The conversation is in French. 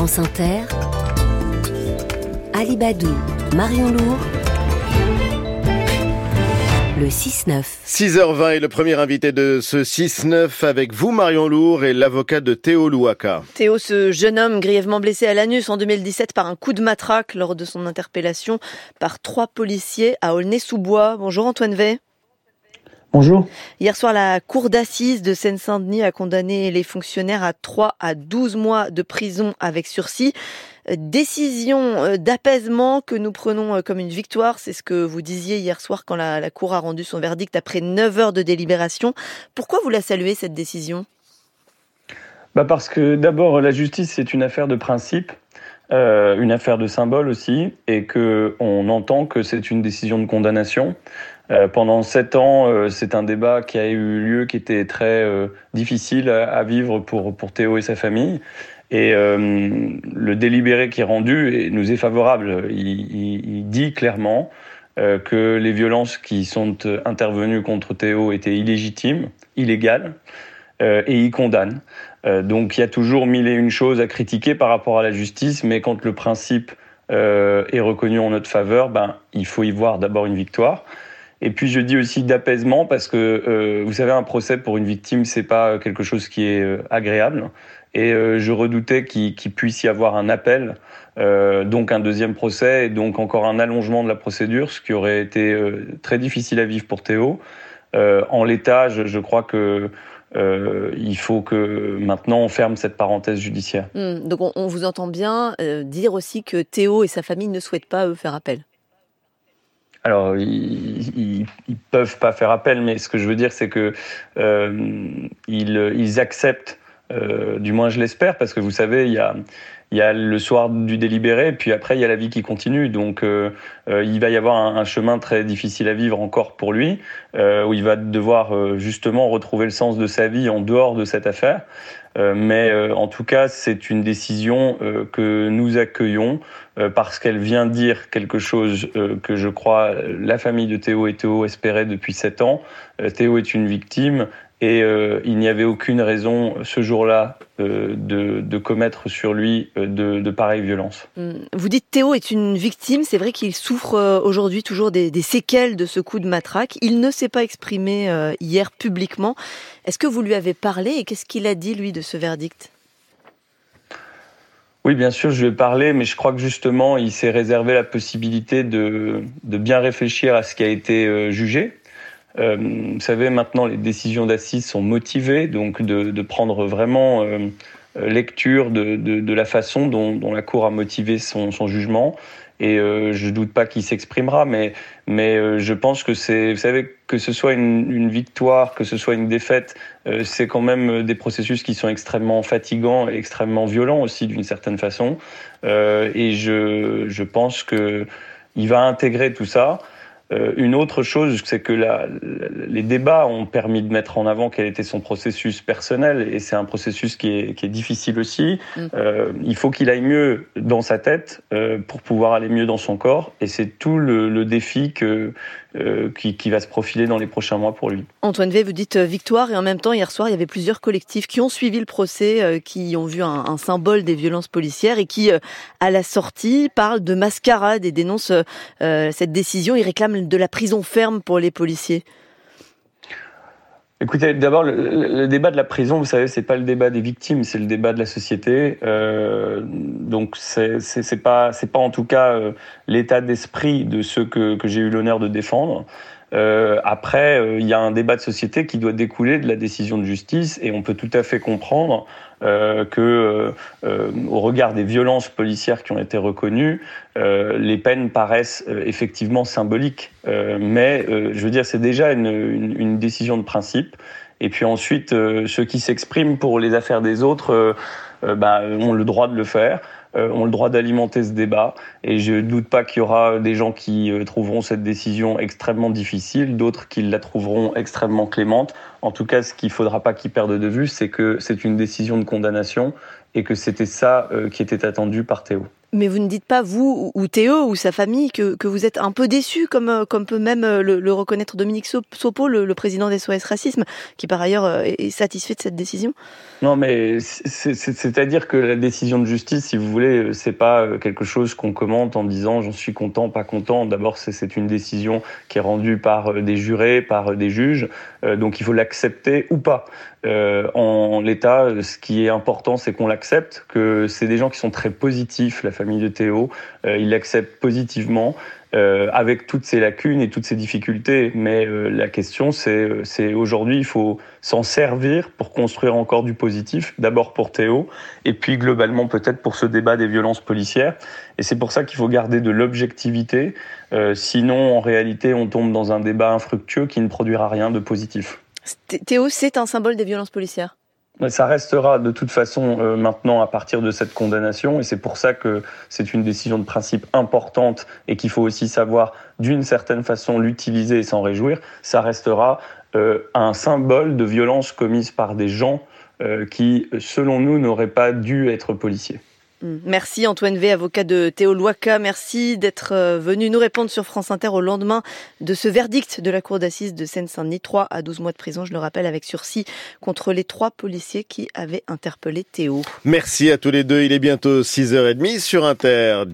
France Inter, Alibadou, Marion Lourd, le 6-9. 6h20 est le premier invité de ce 6-9 avec vous, Marion Lourd, et l'avocat de Théo Louaka. Théo, ce jeune homme grièvement blessé à l'anus en 2017 par un coup de matraque lors de son interpellation par trois policiers à Aulnay-sous-Bois. Bonjour Antoine Vey. Bonjour. Hier soir, la cour d'assises de Seine-Saint-Denis a condamné les fonctionnaires à 3 à 12 mois de prison avec sursis. Euh, décision euh, d'apaisement que nous prenons euh, comme une victoire, c'est ce que vous disiez hier soir quand la, la Cour a rendu son verdict après 9 heures de délibération. Pourquoi vous la saluez cette décision? Bah Parce que d'abord, la justice, c'est une affaire de principe. Euh, une affaire de symbole aussi, et que on entend que c'est une décision de condamnation. Euh, pendant sept ans, euh, c'est un débat qui a eu lieu, qui était très difficile à, vivre pour pour Théo et sa famille. Et le délibéré qui est rendu nous est favorable. Il, dit clairement que les violences qui sont intervenues contre Théo étaient illégitimes, illégales, et il condamne. Euh, donc il y a toujours mille et une choses à critiquer par rapport à la justice, mais quand le principe euh, est reconnu en notre faveur, ben, il faut y voir d'abord une victoire. Et puis je dis aussi d'apaisement parce que euh, vous savez un procès pour une victime c'est pas quelque chose qui est euh, agréable et euh, je redoutais qu'il qu puisse y avoir un appel euh, donc un deuxième procès et donc encore un allongement de la procédure ce qui aurait été très difficile à vivre pour Théo. en l'état je, je, crois que euh, il faut que maintenant on ferme cette parenthèse judiciaire. Mmh, donc on, vous entend bien euh, dire aussi que Théo et sa famille ne souhaitent pas eux faire appel. Alors, ils, ils, peuvent pas faire appel, mais ce que je veux dire, c'est que euh, ils, ils, acceptent, euh, du moins je l'espère, parce que vous savez, il y a, y a le soir du délibéré, puis après il y a la vie qui continue. Donc euh, euh, il va y avoir un, un, chemin très difficile à vivre encore pour lui, euh, où il va devoir euh, justement retrouver le sens de sa vie en dehors de cette affaire. Mais en tout cas, c'est une décision que nous accueillons parce qu'elle vient dire quelque chose que je crois la famille de Théo et Théo espérait depuis sept ans. Théo est une victime et euh, il n'y avait aucune raison ce jour-là euh, de, de, commettre sur lui euh, de, de pareilles violences. Mmh. Vous dites Théo est une victime, c'est vrai qu'il souffre aujourd'hui toujours des, des, séquelles de ce coup de matraque. Il ne s'est pas exprimé euh, hier publiquement. Est-ce que vous lui avez parlé et qu'est-ce qu'il a dit lui de ce verdict? Oui, bien sûr, je lui ai parlé, mais je crois que justement, il s'est réservé la possibilité de, de bien réfléchir à ce qui a été jugé, euh, vous savez, maintenant, les décisions d'assises sont motivées, donc de, de prendre vraiment euh, lecture de, de, de, la façon dont, dont, la Cour a motivé son, son jugement. Et euh, je ne doute pas qu'il s'exprimera, mais, mais euh, je pense que c'est, vous savez, que ce soit une, une, victoire, que ce soit une défaite, euh, c'est quand même des processus qui sont extrêmement fatigants et extrêmement violents aussi d'une certaine façon. et je, je pense que il va intégrer tout ça. Euh, une autre chose, c'est que la, les débats ont permis de mettre en avant quel était son processus personnel, et c'est un processus qui est, qui est, difficile aussi. Mmh. Euh, il faut qu'il aille mieux dans sa tête euh, pour pouvoir aller mieux dans son corps, et c'est tout le, le défi que, euh, qui, qui, va se profiler dans les prochains mois pour lui. Antoine V, vous dites euh, victoire, et en même temps, hier soir, il y avait plusieurs collectifs qui ont suivi le procès, euh, qui ont vu un, un, symbole des violences policières, et qui, à la sortie, parlent de mascarade et dénoncent cette décision. Ils réclament de la prison ferme pour les policiers Écoutez, d'abord, le, débat de la prison, vous savez, c'est pas le débat des victimes, c'est le débat de la société. Euh, donc, c'est pas, pas en tout cas euh, l'état d'esprit de ceux que j'ai eu l'honneur de défendre. Euh, après, il y a un débat de société qui doit découler de la décision de justice, et on peut tout à fait comprendre euh, que, euh, au regard des violences policières qui ont été reconnues, euh, les peines paraissent euh, effectivement symboliques. Euh, mais je veux dire, c'est déjà une, une, une, décision de principe. Et puis ensuite, ceux qui s'expriment pour les affaires des autres bah, ont le droit de le faire euh, ont le droit d'alimenter ce débat. Et je ne doute pas qu'il y aura des gens qui euh, trouveront cette décision extrêmement difficile, d'autres qui la trouveront extrêmement clémente. En tout cas, ce qu'il ne faudra pas qu'ils perdent de vue, c'est que c'est une décision de condamnation et que c'était ça euh, qui était attendu par Théo. Mais vous ne dites pas, vous ou Théo ou sa famille, que, que vous êtes un peu déçu, comme, euh, comme peut même euh, le, reconnaître Dominique Sopo, le, président des SOS Racisme, qui par ailleurs euh, est satisfait de cette décision? Non, mais c'est-à-dire que la décision de justice, si vous voulez, c'est pas quelque chose qu'on commente en disant j'en suis content, pas content. D'abord, c'est une décision qui est rendue par des jurés, par des juges, donc il faut l'accepter ou pas. en l'état, ce qui est important, c'est qu'on l'accepte, que c'est des gens qui sont très positifs, la famille de Théo. Euh, il l'accepte positivement. Euh, avec toutes ces lacunes et toutes ces difficultés. Mais euh, la question, c'est aujourd'hui, il faut s'en servir pour construire encore du positif, d'abord pour Théo, et puis globalement peut-être pour ce débat des violences policières. Et c'est pour ça qu'il faut garder de l'objectivité. sinon, en réalité, on tombe dans un débat infructueux qui ne produira rien de positif. Théo, c'est un symbole des violences policières? Ça restera de toute façon euh, maintenant à partir de cette condamnation et c'est pour ça que c'est une décision de principe importante et qu'il faut aussi savoir d'une certaine façon l'utiliser et s'en réjouir. Ça restera euh, un symbole de violence commise par des gens euh, qui, selon nous, n'auraient pas dû être policiers. Mm. Merci Antoine V, avocat de Théo Loaca. Merci d'être euh, venu nous répondre sur France Inter au lendemain de ce verdict de la Cour d'assises de Seine-Saint-Denis. 3 à 12 mois de prison, je le rappelle, avec sursis contre les trois policiers qui avaient interpellé Théo. Merci à tous les deux. Il est bientôt 6h30 sur Inter.